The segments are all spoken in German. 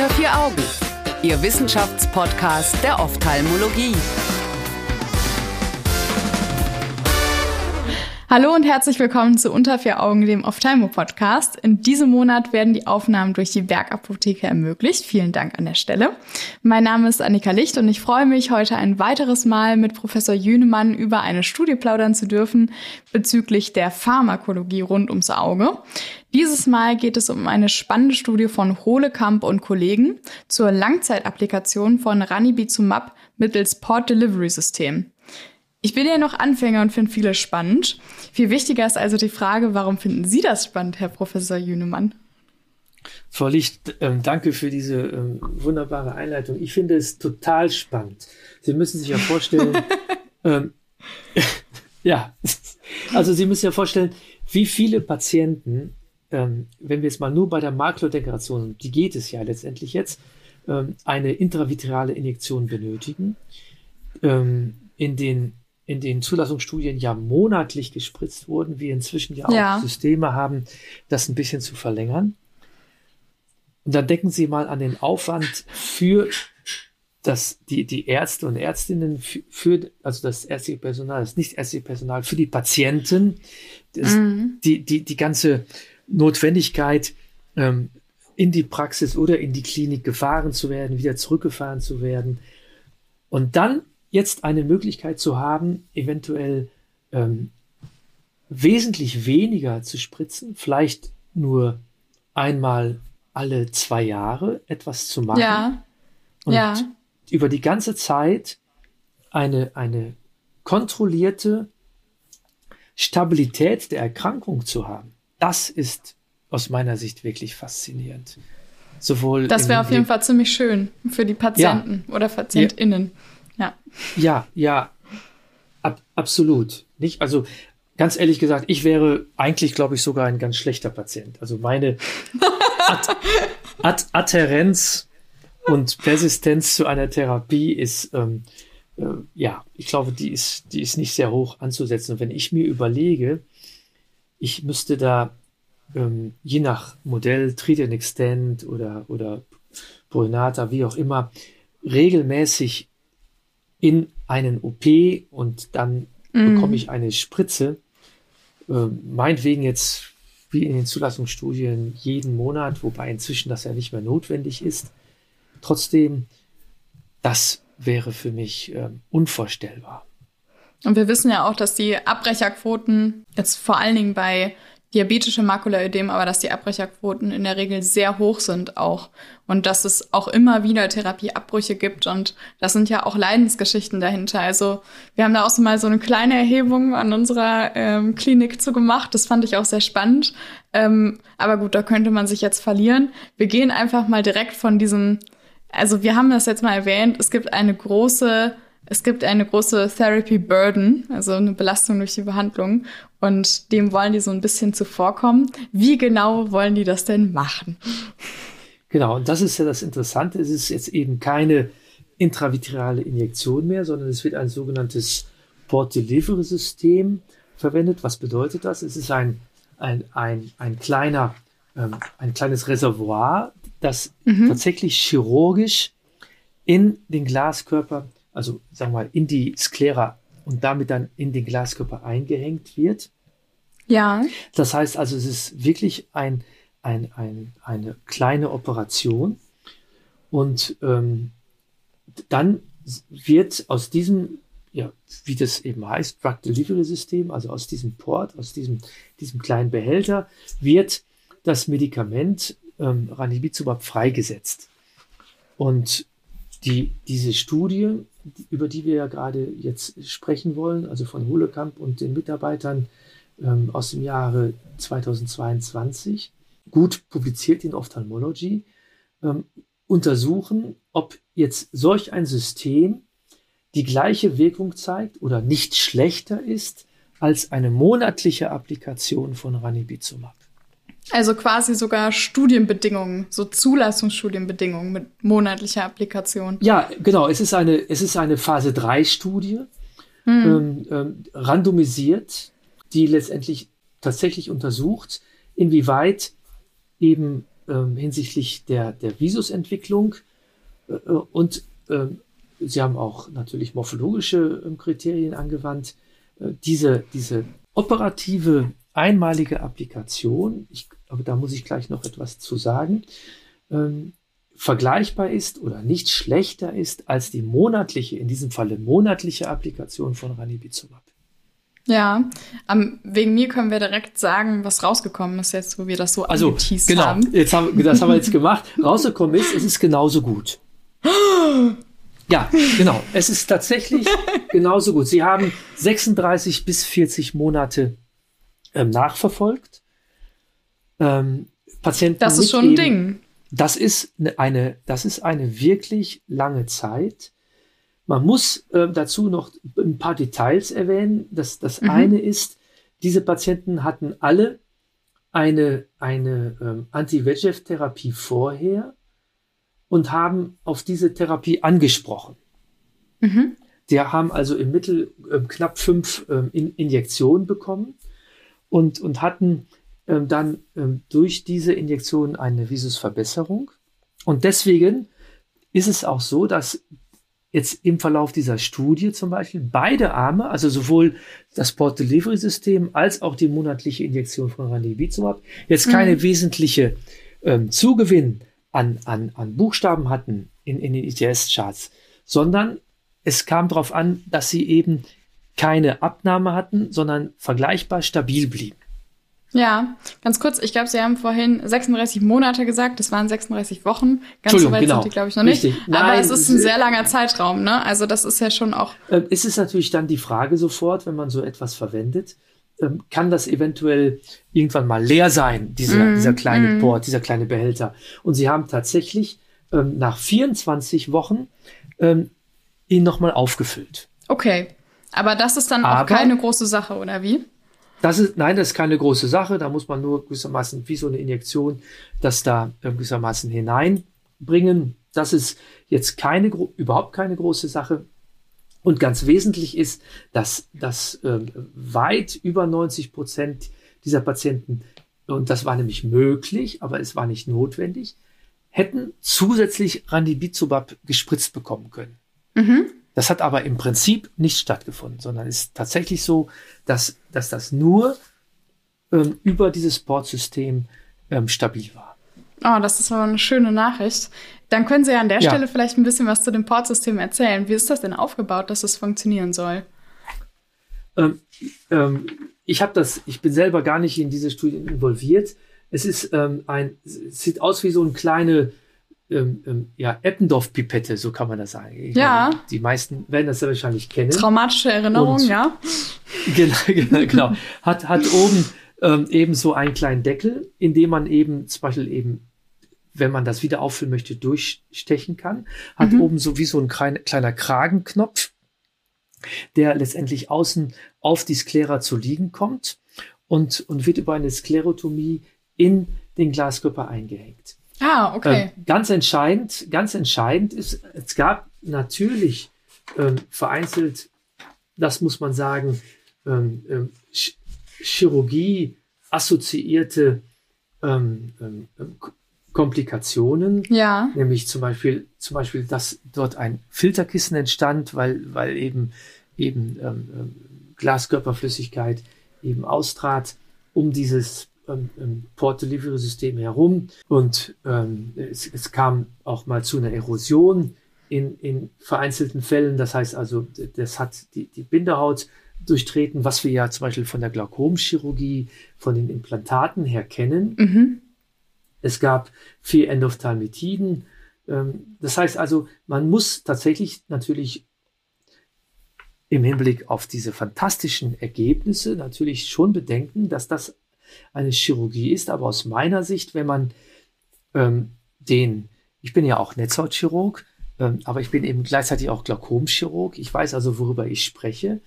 Unter vier Augen, Ihr Wissenschaftspodcast der Ophthalmologie. Hallo und herzlich willkommen zu Unter vier Augen, dem Ophthalmo-Podcast. In diesem Monat werden die Aufnahmen durch die Werkapotheke ermöglicht. Vielen Dank an der Stelle. Mein Name ist Annika Licht und ich freue mich, heute ein weiteres Mal mit Professor Jünemann über eine Studie plaudern zu dürfen bezüglich der Pharmakologie rund ums Auge. Dieses Mal geht es um eine spannende Studie von Holekamp und Kollegen zur Langzeitapplikation von Ranibizumab mittels Port Delivery System. Ich bin ja noch Anfänger und finde vieles spannend. Viel wichtiger ist also die Frage, warum finden Sie das spannend, Herr Professor Jünemann? Frau Licht, ähm, danke für diese ähm, wunderbare Einleitung. Ich finde es total spannend. Sie müssen sich ja vorstellen, ähm, ja, also Sie müssen ja vorstellen, wie viele Patienten ähm, wenn wir jetzt mal nur bei der Makrodegeneration, die geht es ja letztendlich jetzt, ähm, eine intravitreale Injektion benötigen, ähm, in den in den Zulassungsstudien ja monatlich gespritzt wurden, wir inzwischen ja auch ja. Systeme haben, das ein bisschen zu verlängern. Und dann denken Sie mal an den Aufwand für das, die, die Ärzte und Ärztinnen für, für also das ärztliche Personal, das nicht ärztliche Personal, für die Patienten, das, mhm. die, die, die ganze Notwendigkeit, ähm, in die Praxis oder in die Klinik gefahren zu werden, wieder zurückgefahren zu werden. Und dann jetzt eine Möglichkeit zu haben, eventuell ähm, wesentlich weniger zu spritzen, vielleicht nur einmal alle zwei Jahre etwas zu machen. Ja. Und ja. über die ganze Zeit eine, eine kontrollierte Stabilität der Erkrankung zu haben. Das ist aus meiner Sicht wirklich faszinierend. Sowohl das wäre auf jeden Fall ziemlich schön für die Patienten ja. oder PatientInnen. Ja, ja, ja ab, absolut. Nicht? Also ganz ehrlich gesagt, ich wäre eigentlich, glaube ich, sogar ein ganz schlechter Patient. Also meine Ad Ad Adherenz und Persistenz zu einer Therapie ist, ähm, äh, ja, ich glaube, die ist, die ist nicht sehr hoch anzusetzen. Und wenn ich mir überlege, ich müsste da ähm, je nach Modell Treat and Extend oder, oder Polnata, wie auch immer, regelmäßig in einen OP und dann mhm. bekomme ich eine Spritze. Äh, meinetwegen jetzt wie in den Zulassungsstudien jeden Monat, wobei inzwischen das ja nicht mehr notwendig ist. Trotzdem, das wäre für mich äh, unvorstellbar. Und wir wissen ja auch, dass die Abbrecherquoten jetzt vor allen Dingen bei diabetischem Makulaödem, aber dass die Abbrecherquoten in der Regel sehr hoch sind auch. Und dass es auch immer wieder Therapieabbrüche gibt. Und das sind ja auch Leidensgeschichten dahinter. Also wir haben da auch so mal so eine kleine Erhebung an unserer ähm, Klinik zu gemacht. Das fand ich auch sehr spannend. Ähm, aber gut, da könnte man sich jetzt verlieren. Wir gehen einfach mal direkt von diesem, also wir haben das jetzt mal erwähnt, es gibt eine große es gibt eine große Therapy Burden, also eine Belastung durch die Behandlung. Und dem wollen die so ein bisschen zuvorkommen. Wie genau wollen die das denn machen? Genau, und das ist ja das Interessante. Es ist jetzt eben keine intravitreale Injektion mehr, sondern es wird ein sogenanntes Port Delivery System verwendet. Was bedeutet das? Es ist ein, ein, ein, ein kleiner, ähm, ein kleines Reservoir, das mhm. tatsächlich chirurgisch in den Glaskörper also sagen wir mal, in die Sklera und damit dann in den Glaskörper eingehängt wird. Ja. Das heißt also, es ist wirklich ein, ein, ein, eine kleine Operation und ähm, dann wird aus diesem, ja, wie das eben heißt, Drug Delivery System, also aus diesem Port, aus diesem, diesem kleinen Behälter, wird das Medikament ähm, Ranibizumab freigesetzt. Und die, diese Studie über die wir ja gerade jetzt sprechen wollen, also von Holekamp und den Mitarbeitern ähm, aus dem Jahre 2022, gut publiziert in Ophthalmology, ähm, untersuchen, ob jetzt solch ein System die gleiche Wirkung zeigt oder nicht schlechter ist als eine monatliche Applikation von Ranibizumab. Also quasi sogar Studienbedingungen, so Zulassungsstudienbedingungen mit monatlicher Applikation. Ja, genau. Es ist eine, es ist eine Phase 3 Studie, hm. ähm, ähm, randomisiert, die letztendlich tatsächlich untersucht, inwieweit eben ähm, hinsichtlich der, der Visusentwicklung äh, und ähm, sie haben auch natürlich morphologische ähm, Kriterien angewandt. Äh, diese, diese operative einmalige Applikation, ich, aber da muss ich gleich noch etwas zu sagen, ähm, vergleichbar ist oder nicht schlechter ist als die monatliche, in diesem Falle monatliche Applikation von Ranibizumab. Ja, um, wegen mir können wir direkt sagen, was rausgekommen ist jetzt, wo wir das so also, genau, haben. Jetzt haben, das haben wir jetzt gemacht. Rausgekommen ist, es ist genauso gut. Ja, genau. Es ist tatsächlich genauso gut. Sie haben 36 bis 40 Monate ähm, nachverfolgt. Ähm, Patienten. Das ist schon ein Ding. Das ist ne, eine, das ist eine wirklich lange Zeit. Man muss äh, dazu noch ein paar Details erwähnen. Das, das mhm. eine ist, diese Patienten hatten alle eine, eine ähm, Anti-VEGF-Therapie vorher und haben auf diese Therapie angesprochen. Mhm. Die haben also im Mittel äh, knapp fünf äh, in Injektionen bekommen und, und hatten ähm, dann ähm, durch diese Injektion eine Visusverbesserung. Und deswegen ist es auch so, dass jetzt im Verlauf dieser Studie zum Beispiel beide Arme, also sowohl das Port Delivery System als auch die monatliche Injektion von Ranibizumab, jetzt mhm. keine wesentliche ähm, Zugewinn an, an, an Buchstaben hatten in, in den ITS-Charts, sondern es kam darauf an, dass sie eben keine Abnahme hatten, sondern vergleichbar stabil blieben. Ja, ganz kurz, ich glaube, Sie haben vorhin 36 Monate gesagt, das waren 36 Wochen. Ganz so weit genau. sind die, glaube ich, noch nicht. Richtig. Nein, Aber es ist ein sehr langer Zeitraum, ne? Also das ist ja schon auch. Ähm, es ist natürlich dann die Frage sofort, wenn man so etwas verwendet, ähm, kann das eventuell irgendwann mal leer sein, diese, mm, dieser kleine mm. Port, dieser kleine Behälter. Und Sie haben tatsächlich ähm, nach 24 Wochen ähm, ihn nochmal aufgefüllt. Okay. Aber das ist dann Aber, auch keine große Sache, oder wie? Das ist, nein, das ist keine große Sache. Da muss man nur gewissermaßen wie so eine Injektion das da äh, gewissermaßen hineinbringen. Das ist jetzt keine, überhaupt keine große Sache. Und ganz wesentlich ist, dass, dass äh, weit über 90 Prozent dieser Patienten, und das war nämlich möglich, aber es war nicht notwendig, hätten zusätzlich Ranibizumab gespritzt bekommen können. Mhm. Das hat aber im Prinzip nicht stattgefunden, sondern ist tatsächlich so, dass, dass das nur ähm, über dieses Sportsystem ähm, stabil war. Oh, das ist aber eine schöne Nachricht. Dann können Sie ja an der ja. Stelle vielleicht ein bisschen was zu dem Portsystem erzählen. Wie ist das denn aufgebaut, dass es funktionieren soll? Ähm, ähm, ich habe das, ich bin selber gar nicht in diese Studien involviert. Es ist ähm, ein, es sieht aus wie so eine kleine ähm, ähm, ja, Eppendorf-Pipette, so kann man das sagen. Ich ja. Meine, die meisten werden das ja wahrscheinlich kennen. Traumatische Erinnerung, Und, ja. Genau, genau, genau. Hat, hat oben ähm, eben so einen kleinen Deckel, in dem man eben zum Beispiel eben, wenn man das wieder auffüllen möchte, durchstechen kann. Hat mhm. oben so wie so ein klein, kleiner Kragenknopf, der letztendlich außen auf die Sklera zu liegen kommt und, und wird über eine Sklerotomie in den Glaskörper eingehängt. Ah, okay. Ähm, ganz entscheidend, ganz entscheidend ist, es gab natürlich ähm, vereinzelt, das muss man sagen, ähm, ähm Ch Chirurgie assoziierte ähm, ähm, Komplikationen. Ja. Nämlich zum Beispiel, zum Beispiel, dass dort ein Filterkissen entstand, weil, weil eben, eben Glaskörperflüssigkeit eben austrat, um dieses ähm, ähm, Port Delivery System herum und ähm, es, es, kam auch mal zu einer Erosion in, in vereinzelten Fällen. Das heißt also, das hat die, die Bindehaut durchtreten, was wir ja zum Beispiel von der Glaukomchirurgie, von den Implantaten her kennen. Mhm. Es gab vier Endophthalmitiden. Ähm, das heißt also, man muss tatsächlich natürlich im Hinblick auf diese fantastischen Ergebnisse natürlich schon bedenken, dass das eine Chirurgie ist. Aber aus meiner Sicht, wenn man ähm, den, ich bin ja auch Netzhautchirurg, ähm, aber ich bin eben gleichzeitig auch Glaukomchirurg. Ich weiß also, worüber ich spreche.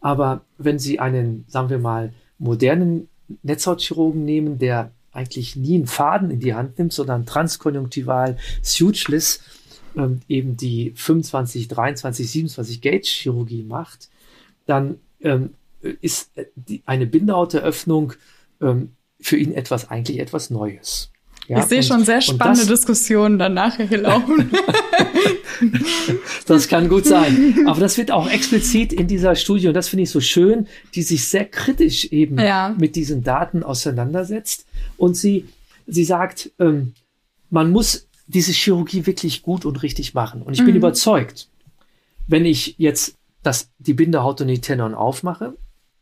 Aber wenn Sie einen, sagen wir mal, modernen Netzhautchirurgen nehmen, der eigentlich nie einen Faden in die Hand nimmt, sondern transkonjunktival sutureless ähm, eben die 25, 23, 27 Gauge Chirurgie macht, dann ähm, ist äh, die, eine Bindehauteröffnung ähm, für ihn etwas eigentlich etwas Neues. Ja, ich sehe schon sehr spannende das, Diskussionen dann nachher hier laufen. das kann gut sein. Aber das wird auch explizit in dieser Studie, und das finde ich so schön, die sich sehr kritisch eben ja. mit diesen Daten auseinandersetzt. Und sie, sie sagt, ähm, man muss diese Chirurgie wirklich gut und richtig machen. Und ich bin mhm. überzeugt, wenn ich jetzt das, die Bindehaut und die Tenon aufmache,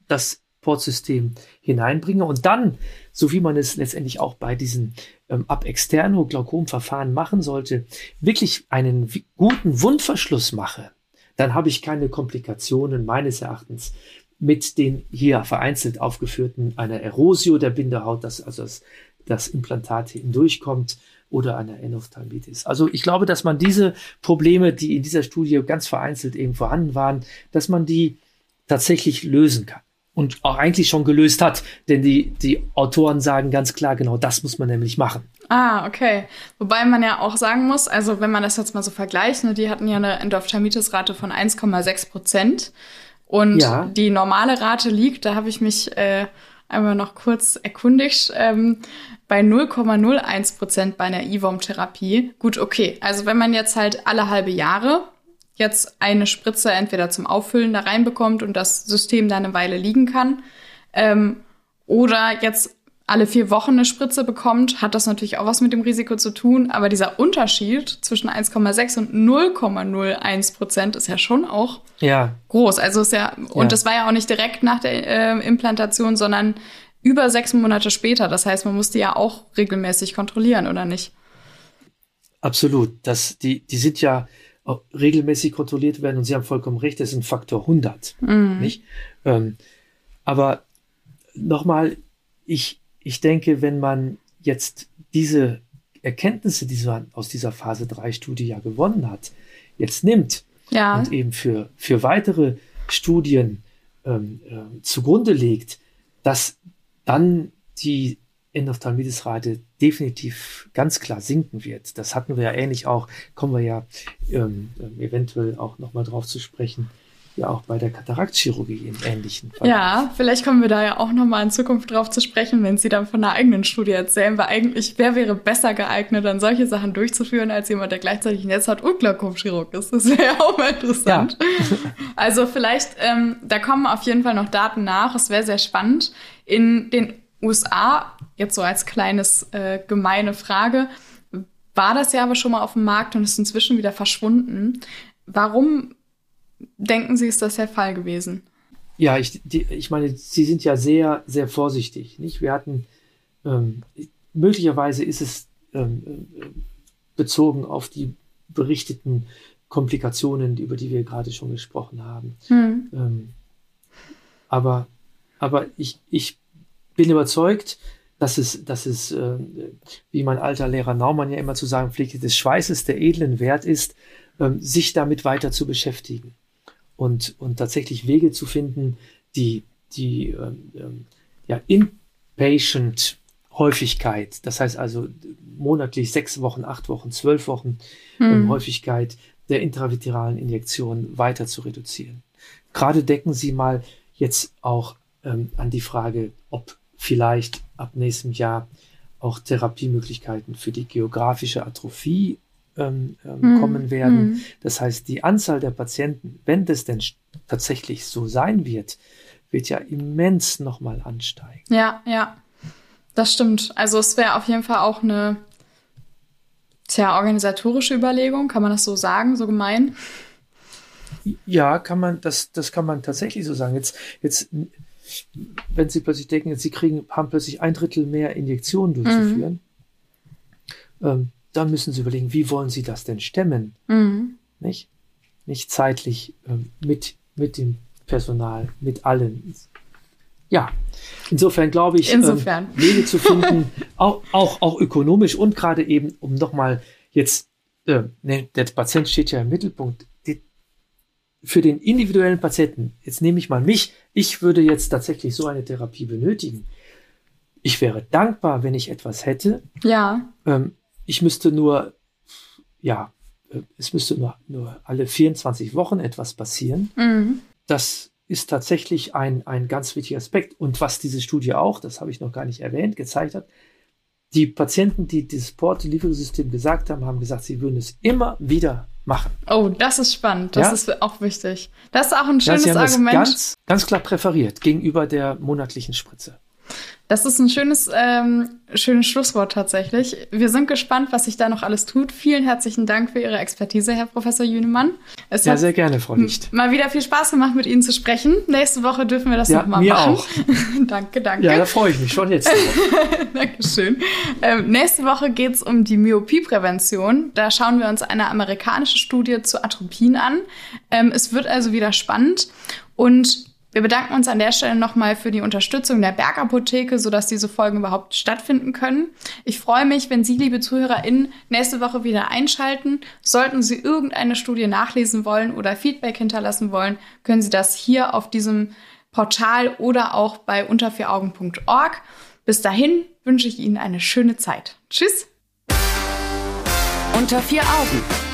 das Portsystem hineinbringe und dann, so wie man es letztendlich auch bei diesen ähm, ab externo Glaukomverfahren machen sollte, wirklich einen guten Wundverschluss mache, dann habe ich keine Komplikationen meines Erachtens mit den hier vereinzelt aufgeführten einer Erosio der Bindehaut, dass also das, das Implantat hindurchkommt oder einer Endophthalmitis. Also ich glaube, dass man diese Probleme, die in dieser Studie ganz vereinzelt eben vorhanden waren, dass man die tatsächlich lösen kann und auch eigentlich schon gelöst hat, denn die, die Autoren sagen ganz klar, genau das muss man nämlich machen. Ah, okay. Wobei man ja auch sagen muss, also wenn man das jetzt mal so vergleicht, ne, die hatten ja eine Endophthalmitis-Rate von 1,6 Prozent und ja. die normale Rate liegt, da habe ich mich äh, einmal noch kurz erkundigt, ähm, bei 0,01 Prozent bei einer IVOM-Therapie. Gut, okay. Also wenn man jetzt halt alle halbe Jahre jetzt eine Spritze entweder zum Auffüllen da reinbekommt und das System da eine Weile liegen kann, ähm, oder jetzt alle vier Wochen eine Spritze bekommt, hat das natürlich auch was mit dem Risiko zu tun. Aber dieser Unterschied zwischen 1,6 und 0,01 Prozent ist ja schon auch ja. groß. Also ist ja, und ja. das war ja auch nicht direkt nach der äh, Implantation, sondern über sechs Monate später. Das heißt, man musste ja auch regelmäßig kontrollieren, oder nicht? Absolut. Das, die, die sind ja regelmäßig kontrolliert werden und Sie haben vollkommen recht, das ist ein Faktor 100. Mhm. Nicht? Ähm, aber nochmal, ich, ich denke, wenn man jetzt diese Erkenntnisse, die man aus dieser Phase 3 Studie ja gewonnen hat, jetzt nimmt ja. und eben für, für weitere Studien ähm, äh, zugrunde legt, dass dann die Endophthalmitis-Rate definitiv ganz klar sinken wird. Das hatten wir ja ähnlich auch, kommen wir ja ähm, ähm eventuell auch nochmal drauf zu sprechen, ja auch bei der Kataraktchirurgie im ähnlichen Fall. Ja, vielleicht kommen wir da ja auch nochmal in Zukunft drauf zu sprechen, wenn Sie dann von einer eigenen Studie erzählen, weil eigentlich, wer wäre besser geeignet, dann solche Sachen durchzuführen, als jemand, der gleichzeitig ein Netz hat und Glaukomchirurg ist. Das wäre ja auch mal interessant. Ja. also vielleicht, ähm, da kommen auf jeden Fall noch Daten nach. Es wäre sehr spannend. In den USA, jetzt so als kleines äh, gemeine Frage, war das ja aber schon mal auf dem Markt und ist inzwischen wieder verschwunden. Warum denken Sie, ist das der Fall gewesen? Ja, ich, die, ich meine, Sie sind ja sehr, sehr vorsichtig. Nicht? Wir hatten, ähm, möglicherweise ist es ähm, äh, bezogen auf die berichteten Komplikationen, über die wir gerade schon gesprochen haben. Hm. Ähm, aber, aber ich, ich bin überzeugt, dass es, dass es äh, wie mein alter Lehrer Naumann ja immer zu sagen pflegte, des Schweißes der edlen Wert ist, äh, sich damit weiter zu beschäftigen und, und tatsächlich Wege zu finden, die, die ähm, ja, Inpatient Häufigkeit, das heißt also monatlich sechs Wochen, acht Wochen, zwölf Wochen hm. ähm, Häufigkeit der intravitralen Injektion weiter zu reduzieren. Gerade decken Sie mal jetzt auch ähm, an die Frage, ob vielleicht ab nächstem Jahr auch Therapiemöglichkeiten für die geografische Atrophie ähm, ähm, hm. kommen werden. Hm. Das heißt, die Anzahl der Patienten, wenn das denn tatsächlich so sein wird, wird ja immens nochmal ansteigen. Ja, ja, das stimmt. Also es wäre auf jeden Fall auch eine tja, organisatorische Überlegung, kann man das so sagen, so gemein? Ja, kann man, das, das kann man tatsächlich so sagen. Jetzt, jetzt wenn sie plötzlich denken, sie kriegen, haben plötzlich ein Drittel mehr Injektionen durchzuführen, mhm. ähm, dann müssen sie überlegen, wie wollen sie das denn stemmen? Mhm. Nicht? Nicht zeitlich ähm, mit, mit dem Personal, mit allen. Ja, insofern glaube ich, insofern. Ähm, Wege zu finden, auch, auch, auch ökonomisch und gerade eben, um nochmal jetzt, äh, ne, der Patient steht ja im Mittelpunkt, für den individuellen Patienten, jetzt nehme ich mal mich, ich würde jetzt tatsächlich so eine Therapie benötigen. Ich wäre dankbar, wenn ich etwas hätte. Ja. Ähm, ich müsste nur, ja, äh, es müsste nur, nur alle 24 Wochen etwas passieren. Mhm. Das ist tatsächlich ein, ein ganz wichtiger Aspekt. Und was diese Studie auch, das habe ich noch gar nicht erwähnt, gezeigt hat, die Patienten, die dieses Port-Delivery-System gesagt haben, haben gesagt, sie würden es immer wieder machen. Oh, das ist spannend. Das ja? ist auch wichtig. Das ist auch ein schönes ja, sie haben Argument. Das ganz, ganz klar präferiert gegenüber der monatlichen Spritze. Das ist ein schönes, ähm, schönes Schlusswort tatsächlich. Wir sind gespannt, was sich da noch alles tut. Vielen herzlichen Dank für Ihre Expertise, Herr Professor Jünemann. Es ja, sehr gerne, Frau Licht. Mal wieder viel Spaß gemacht, mit Ihnen zu sprechen. Nächste Woche dürfen wir das ja, nochmal machen. Auch. danke, danke. Ja, da freue ich mich schon jetzt. Dankeschön. Ähm, nächste Woche geht es um die Myopie-Prävention. Da schauen wir uns eine amerikanische Studie zu Atropin an. Ähm, es wird also wieder spannend. Und wir bedanken uns an der Stelle nochmal für die Unterstützung der Bergapotheke, sodass diese Folgen überhaupt stattfinden können. Ich freue mich, wenn Sie, liebe ZuhörerInnen, nächste Woche wieder einschalten. Sollten Sie irgendeine Studie nachlesen wollen oder Feedback hinterlassen wollen, können Sie das hier auf diesem Portal oder auch bei untervieraugen.org. Bis dahin wünsche ich Ihnen eine schöne Zeit. Tschüss! Unter vier Augen